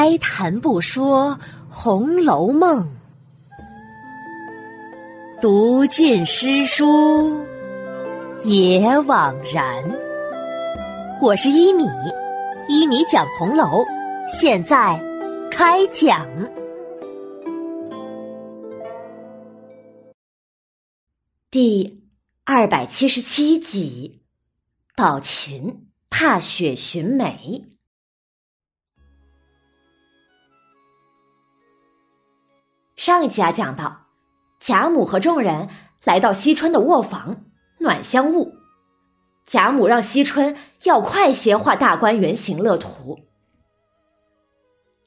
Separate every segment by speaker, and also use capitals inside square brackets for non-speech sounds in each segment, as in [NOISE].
Speaker 1: 开谈不说《红楼梦》，读尽诗书也枉然。我是一米，一米讲红楼，现在开讲。第二百七十七集，宝琴踏雪寻梅。上一集啊，讲到贾母和众人来到惜春的卧房暖香坞，贾母让惜春要快些画大观园行乐图。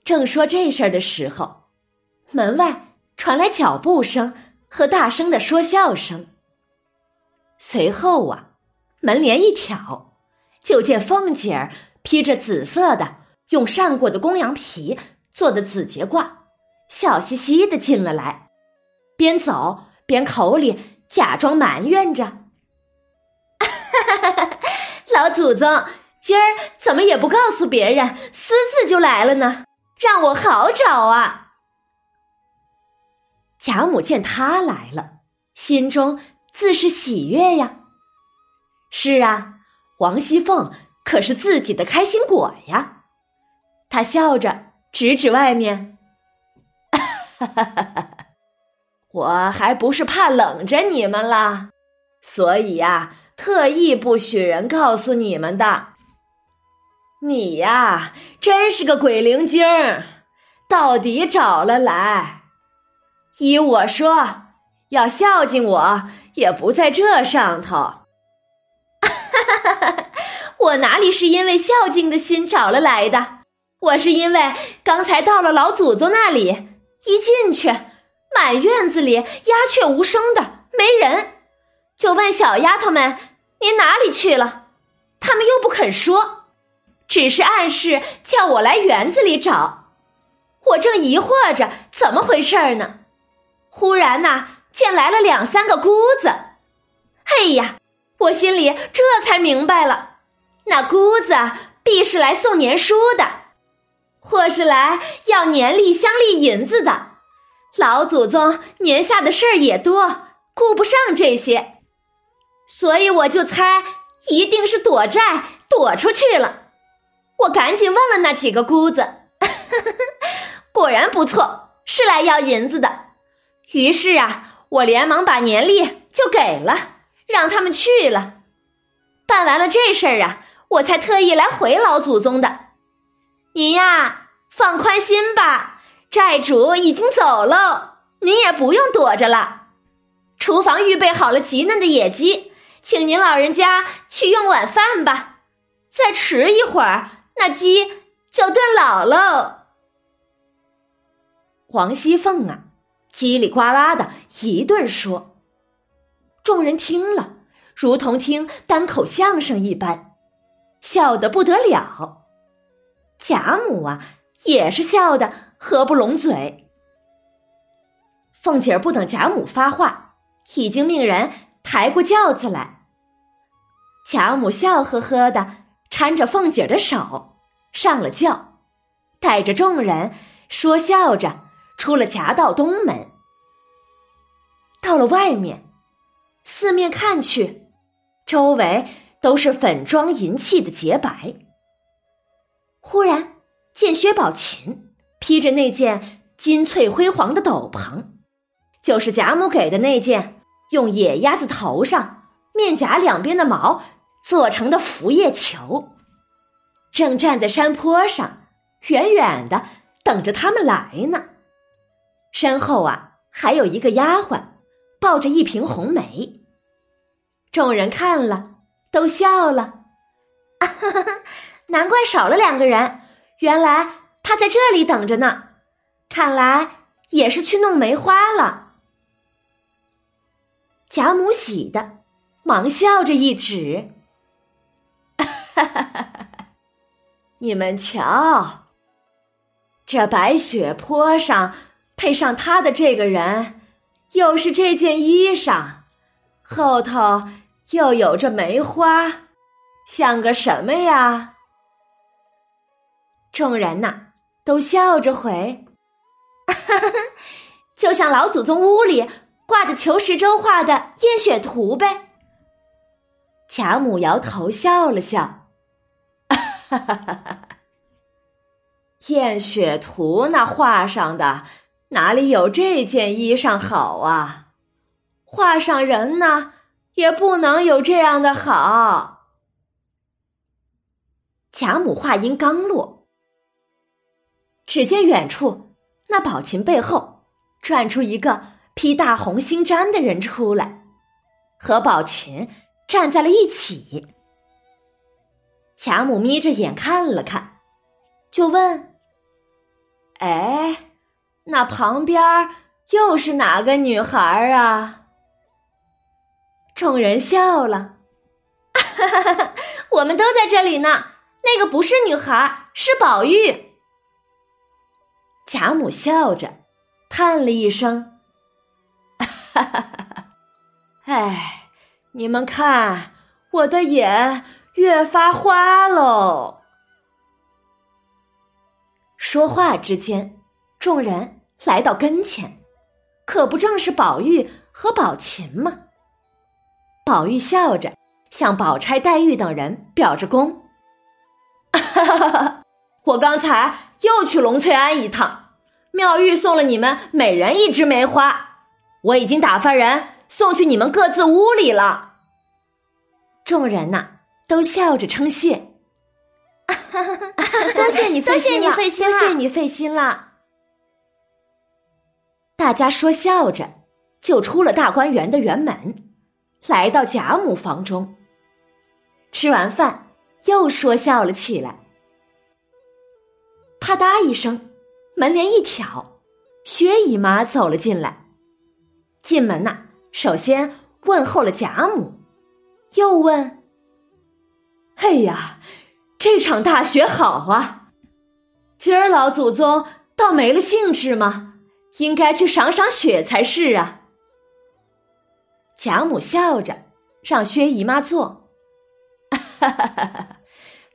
Speaker 1: 正说这事儿的时候，门外传来脚步声和大声的说笑声。随后啊，门帘一挑，就见凤姐儿披着紫色的用扇过的公羊皮做的紫结褂，笑嘻嘻的进了来，边走边口里假装埋怨着：“ [LAUGHS] 老祖宗，今儿怎么也不告诉别人，私自就来了呢？让我好找啊！”贾母见他来了，心中。自是喜悦呀。是啊，王熙凤可是自己的开心果呀。她笑着指指外面：“哈哈哈哈我还不是怕冷着你们了，所以呀，特意不许人告诉你们的。你呀，真是个鬼灵精儿，到底找了来。依我说，要孝敬我。”也不在这上头，哈哈哈哈我哪里是因为孝敬的心找了来的？我是因为刚才到了老祖宗那里，一进去，满院子里鸦雀无声的，没人，就问小丫头们：“您哪里去了？”他们又不肯说，只是暗示叫我来园子里找。我正疑惑着怎么回事呢，忽然呐。见来了两三个姑子，哎呀，我心里这才明白了，那姑子必是来送年书的，或是来要年例乡例银子的。老祖宗年下的事儿也多，顾不上这些，所以我就猜一定是躲债躲出去了。我赶紧问了那几个姑子，[LAUGHS] 果然不错，是来要银子的。于是啊。我连忙把年例就给了，让他们去了。办完了这事儿啊，我才特意来回老祖宗的。您呀，放宽心吧，债主已经走喽，您也不用躲着了。厨房预备好了极嫩的野鸡，请您老人家去用晚饭吧。再迟一会儿，那鸡就炖老喽。王熙凤啊。叽里呱啦的一顿说，众人听了，如同听单口相声一般，笑得不得了。贾母啊，也是笑得合不拢嘴。凤姐儿不等贾母发话，已经命人抬过轿子来。贾母笑呵呵的搀着凤姐儿的手上了轿，带着众人说笑着。出了夹道东门，到了外面，四面看去，周围都是粉妆银器的洁白。忽然见薛宝琴披着那件金翠辉煌的斗篷，就是贾母给的那件用野鸭子头上面颊两边的毛做成的拂叶球，正站在山坡上，远远的等着他们来呢。身后啊，还有一个丫鬟，抱着一瓶红梅。众人看了，都笑了。[LAUGHS] 难怪少了两个人，原来他在这里等着呢。看来也是去弄梅花了。贾母喜的，忙笑着一指：“ [LAUGHS] 你们瞧，这白雪坡上。”配上他的这个人，又是这件衣裳，后头又有这梅花，像个什么呀？众人呐，都笑着回：“ [LAUGHS] 就像老祖宗屋里挂着裘十洲画的验血图呗。”贾母摇头笑了笑：“ [LAUGHS] 验血图那画上的哪里有这件衣裳好啊？画上人呢，也不能有这样的好。”贾母话音刚落，只见远处那宝琴背后转出一个披大红星毡的人出来，和宝琴站在了一起。贾母眯着眼看了看，就问：“哎，那旁边又是哪个女孩啊？”众人笑了：“哈哈哈我们都在这里呢。”那个不是女孩，是宝玉。贾母笑着，叹了一声：“哈哈哈！哎，你们看，我的眼越发花喽。”说话之间，众人来到跟前，可不正是宝玉和宝琴吗？宝玉笑着向宝钗、黛玉等人表着功。哈哈哈！我刚才又去龙翠庵一趟，妙玉送了你们每人一枝梅花，我已经打发人送去你们各自屋里了。众人呐，都笑着称谢。[LAUGHS] 多谢你费心了，多谢你费心了。大家说笑着，就出了大观园的园门，来到贾母房中。吃完饭。又说笑了起来。啪嗒一声，门帘一挑，薛姨妈走了进来。进门呐，首先问候了贾母，又问：“哎呀，这场大雪好啊！今儿老祖宗倒没了兴致吗？应该去赏赏雪才是啊。”贾母笑着，让薛姨妈坐。哈哈哈哈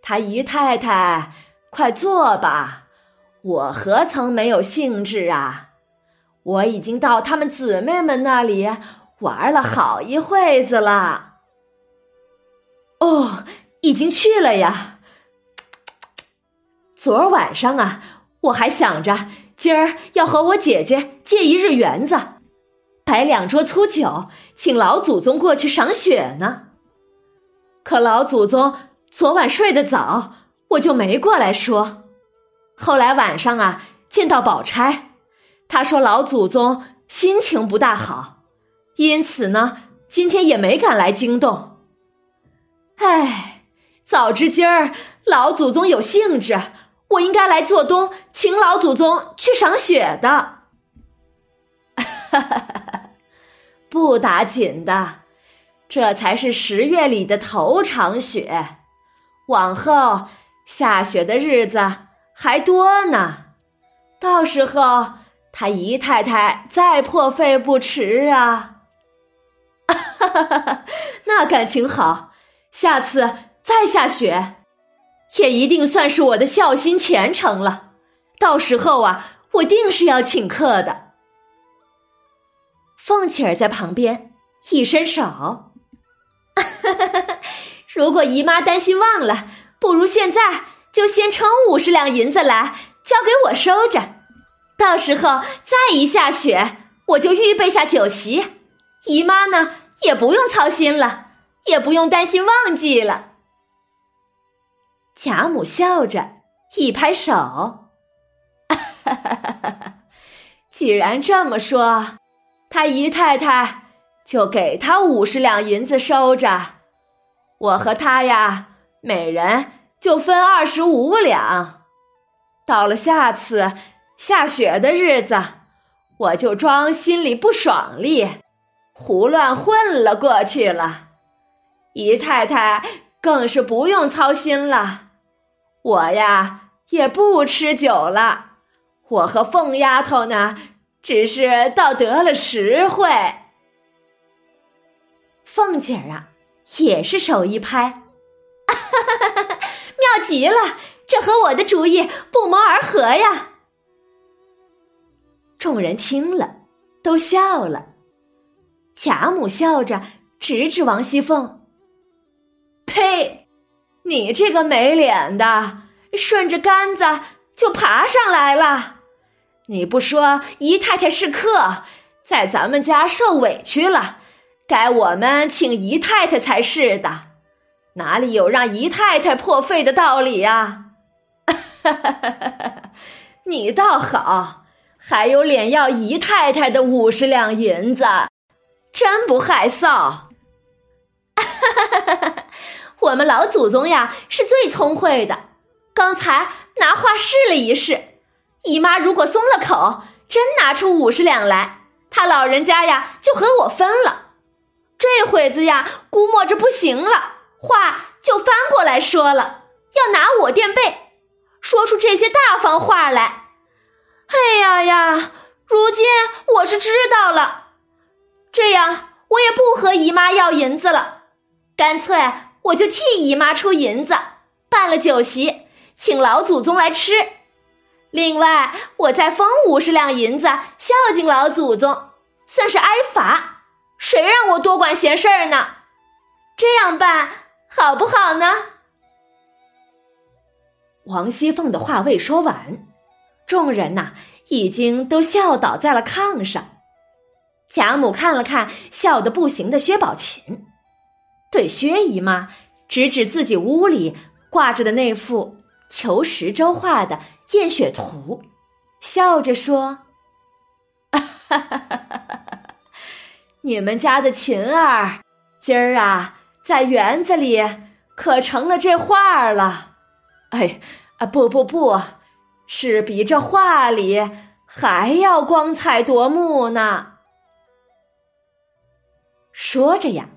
Speaker 1: 他姨太太，快坐吧，我何曾没有兴致啊？我已经到他们姊妹们那里玩了好一会子了。哦，已经去了呀。昨儿晚上啊，我还想着今儿要和我姐姐借一日园子，摆两桌粗酒，请老祖宗过去赏雪呢。可老祖宗昨晚睡得早，我就没过来说。后来晚上啊，见到宝钗，她说老祖宗心情不大好，因此呢，今天也没敢来惊动。唉，早知今儿老祖宗有兴致，我应该来做东，请老祖宗去赏雪的。哈哈哈哈不打紧的。这才是十月里的头场雪，往后下雪的日子还多呢。到时候他姨太太再破费不迟啊！哈哈哈哈那感情好，下次再下雪，也一定算是我的孝心虔诚了。到时候啊，我定是要请客的。凤姐儿在旁边一伸手。[LAUGHS] 如果姨妈担心忘了，不如现在就先称五十两银子来，交给我收着。到时候再一下雪，我就预备下酒席，姨妈呢也不用操心了，也不用担心忘记了。贾母笑着一拍手：“ [LAUGHS] 既然这么说，他姨太太。”就给他五十两银子收着，我和他呀，每人就分二十五两。到了下次下雪的日子，我就装心里不爽利，胡乱混了过去了。姨太太更是不用操心了，我呀也不吃酒了。我和凤丫头呢，只是倒得了实惠。凤姐儿啊，也是手一拍，哈哈哈极了！这和我的主意不谋而合呀！众人听了，都笑了。贾母笑着指指王熙凤：“呸！你这个没脸的，顺着杆子就爬上来了。你不说姨太太是客，在咱们家受委屈了，该我们请姨太太才是的，哪里有让姨太太破费的道理呀？” [LAUGHS] 你倒好，还有脸要姨太太的五十两银子，真不害臊！[LAUGHS] 我们老祖宗呀是最聪慧的，刚才拿话试了一试，姨妈如果松了口，真拿出五十两来，她老人家呀就和我分了。这会子呀估摸着不行了，话就翻过来说了，要拿我垫背。说出这些大方话来，哎呀呀！如今我是知道了，这样我也不和姨妈要银子了，干脆我就替姨妈出银子办了酒席，请老祖宗来吃。另外，我再封五十两银子孝敬老祖宗，算是挨罚。谁让我多管闲事儿呢？这样办好不好呢？王熙凤的话未说完，众人呐已经都笑倒在了炕上。贾母看了看笑得不行的薛宝琴，对薛姨妈指指自己屋里挂着的那幅求十周画的验血图，笑着说：“ [LAUGHS] 你们家的琴儿今儿啊，在园子里可成了这画儿了。”哎，啊不不不，是比这画里还要光彩夺目呢。说着呀，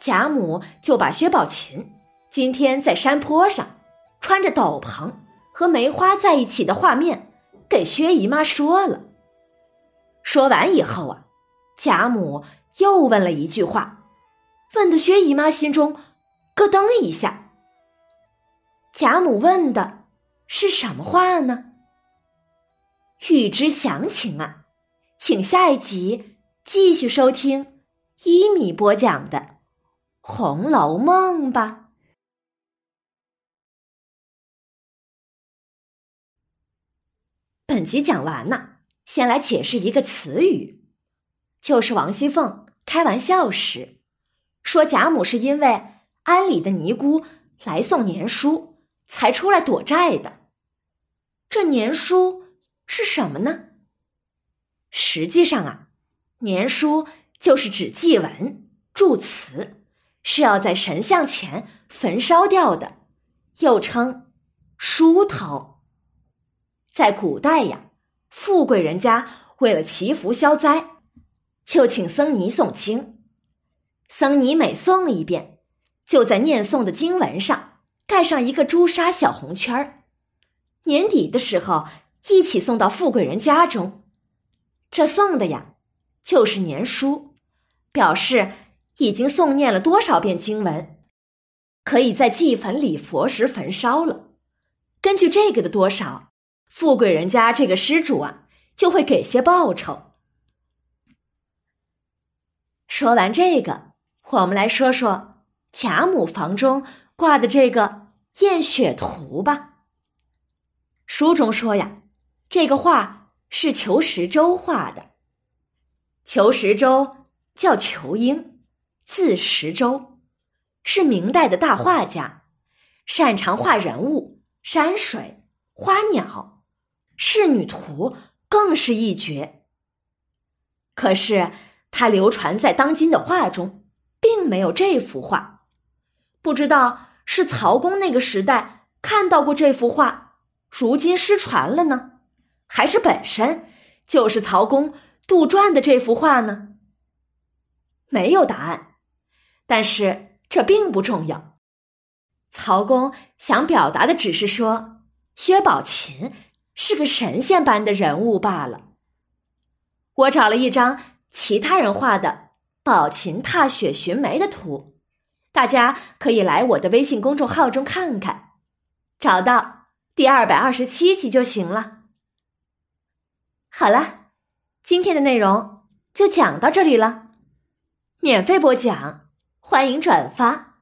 Speaker 1: 贾母就把薛宝琴今天在山坡上穿着斗篷和梅花在一起的画面给薛姨妈说了。说完以后啊，贾母又问了一句话，问的薛姨妈心中咯噔一下。贾母问的是什么话呢？欲知详情啊，请下一集继续收听一米播讲的《红楼梦》吧。本集讲完了，先来解释一个词语，就是王熙凤开玩笑时说贾母是因为安里的尼姑来送年书。才出来躲债的，这年书是什么呢？实际上啊，年书就是指祭文、祝词，是要在神像前焚烧掉的，又称书头。在古代呀，富贵人家为了祈福消灾，就请僧尼诵经，僧尼每诵一遍，就在念诵的经文上。盖上一个朱砂小红圈儿，年底的时候一起送到富贵人家中。这送的呀，就是年书，表示已经诵念了多少遍经文，可以在祭坟里佛时焚烧了。根据这个的多少，富贵人家这个施主啊，就会给些报酬。说完这个，我们来说说贾母房中。挂的这个验血图吧。书中说呀，这个画是裘十洲画的。裘十洲叫裘英，字十洲，是明代的大画家，擅长画人物、山水、花鸟，仕女图更是一绝。可是他流传在当今的画中，并没有这幅画。不知道是曹公那个时代看到过这幅画，如今失传了呢，还是本身就是曹公杜撰的这幅画呢？没有答案，但是这并不重要。曹公想表达的只是说，薛宝琴是个神仙般的人物罢了。我找了一张其他人画的宝琴踏雪寻梅的图。大家可以来我的微信公众号中看看，找到第二百二十七集就行了。好了，今天的内容就讲到这里了。免费播讲，欢迎转发，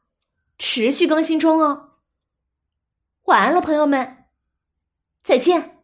Speaker 1: 持续更新中哦。晚安了，朋友们，再见。